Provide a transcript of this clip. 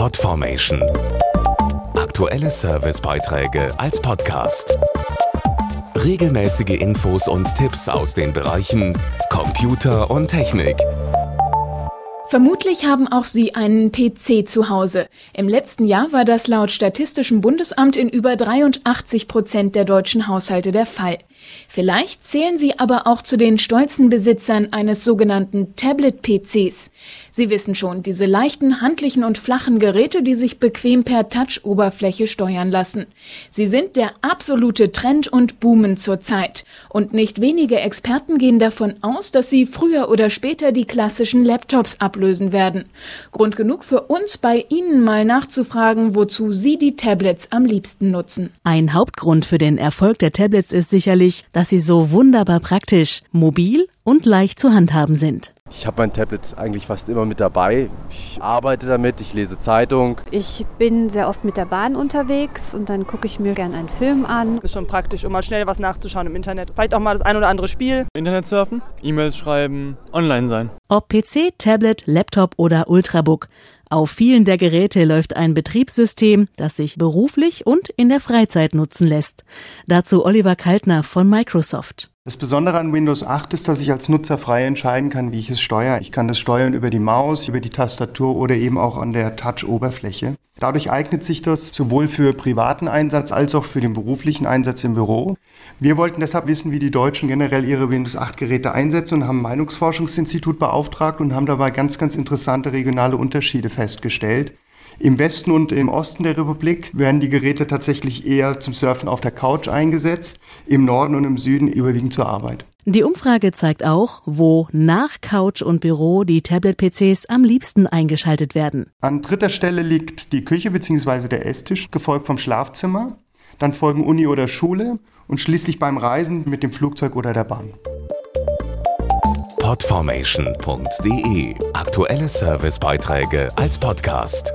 Podformation. Aktuelle Servicebeiträge als Podcast. Regelmäßige Infos und Tipps aus den Bereichen Computer und Technik. Vermutlich haben auch Sie einen PC zu Hause. Im letzten Jahr war das laut Statistischem Bundesamt in über 83 Prozent der deutschen Haushalte der Fall. Vielleicht zählen Sie aber auch zu den stolzen Besitzern eines sogenannten Tablet-PCs. Sie wissen schon, diese leichten, handlichen und flachen Geräte, die sich bequem per Touch-Oberfläche steuern lassen. Sie sind der absolute Trend und boomen zurzeit. Und nicht wenige Experten gehen davon aus, dass sie früher oder später die klassischen Laptops ablösen werden. Grund genug für uns, bei Ihnen mal nachzufragen, wozu Sie die Tablets am liebsten nutzen. Ein Hauptgrund für den Erfolg der Tablets ist sicherlich, dass sie so wunderbar praktisch, mobil und leicht zu handhaben sind. Ich habe mein Tablet eigentlich fast immer mit dabei. Ich arbeite damit, ich lese Zeitung. Ich bin sehr oft mit der Bahn unterwegs und dann gucke ich mir gerne einen Film an. Ist schon praktisch, um mal schnell was nachzuschauen im Internet. Vielleicht auch mal das ein oder andere Spiel. Internet surfen, E-Mails schreiben, online sein. Ob PC, Tablet, Laptop oder Ultrabook. Auf vielen der Geräte läuft ein Betriebssystem, das sich beruflich und in der Freizeit nutzen lässt. Dazu Oliver Kaltner von Microsoft. Das Besondere an Windows 8 ist, dass ich als Nutzer frei entscheiden kann, wie ich es steuere. Ich kann das steuern über die Maus, über die Tastatur oder eben auch an der Touch-Oberfläche. Dadurch eignet sich das sowohl für privaten Einsatz als auch für den beruflichen Einsatz im Büro. Wir wollten deshalb wissen, wie die Deutschen generell ihre Windows 8 Geräte einsetzen und haben ein Meinungsforschungsinstitut beauftragt und haben dabei ganz, ganz interessante regionale Unterschiede festgestellt. Im Westen und im Osten der Republik werden die Geräte tatsächlich eher zum Surfen auf der Couch eingesetzt, im Norden und im Süden überwiegend zur Arbeit. Die Umfrage zeigt auch, wo nach Couch und Büro die Tablet-PCs am liebsten eingeschaltet werden. An dritter Stelle liegt die Küche bzw. der Esstisch, gefolgt vom Schlafzimmer. Dann folgen Uni oder Schule und schließlich beim Reisen mit dem Flugzeug oder der Bahn. Podformation.de Aktuelle Servicebeiträge als Podcast.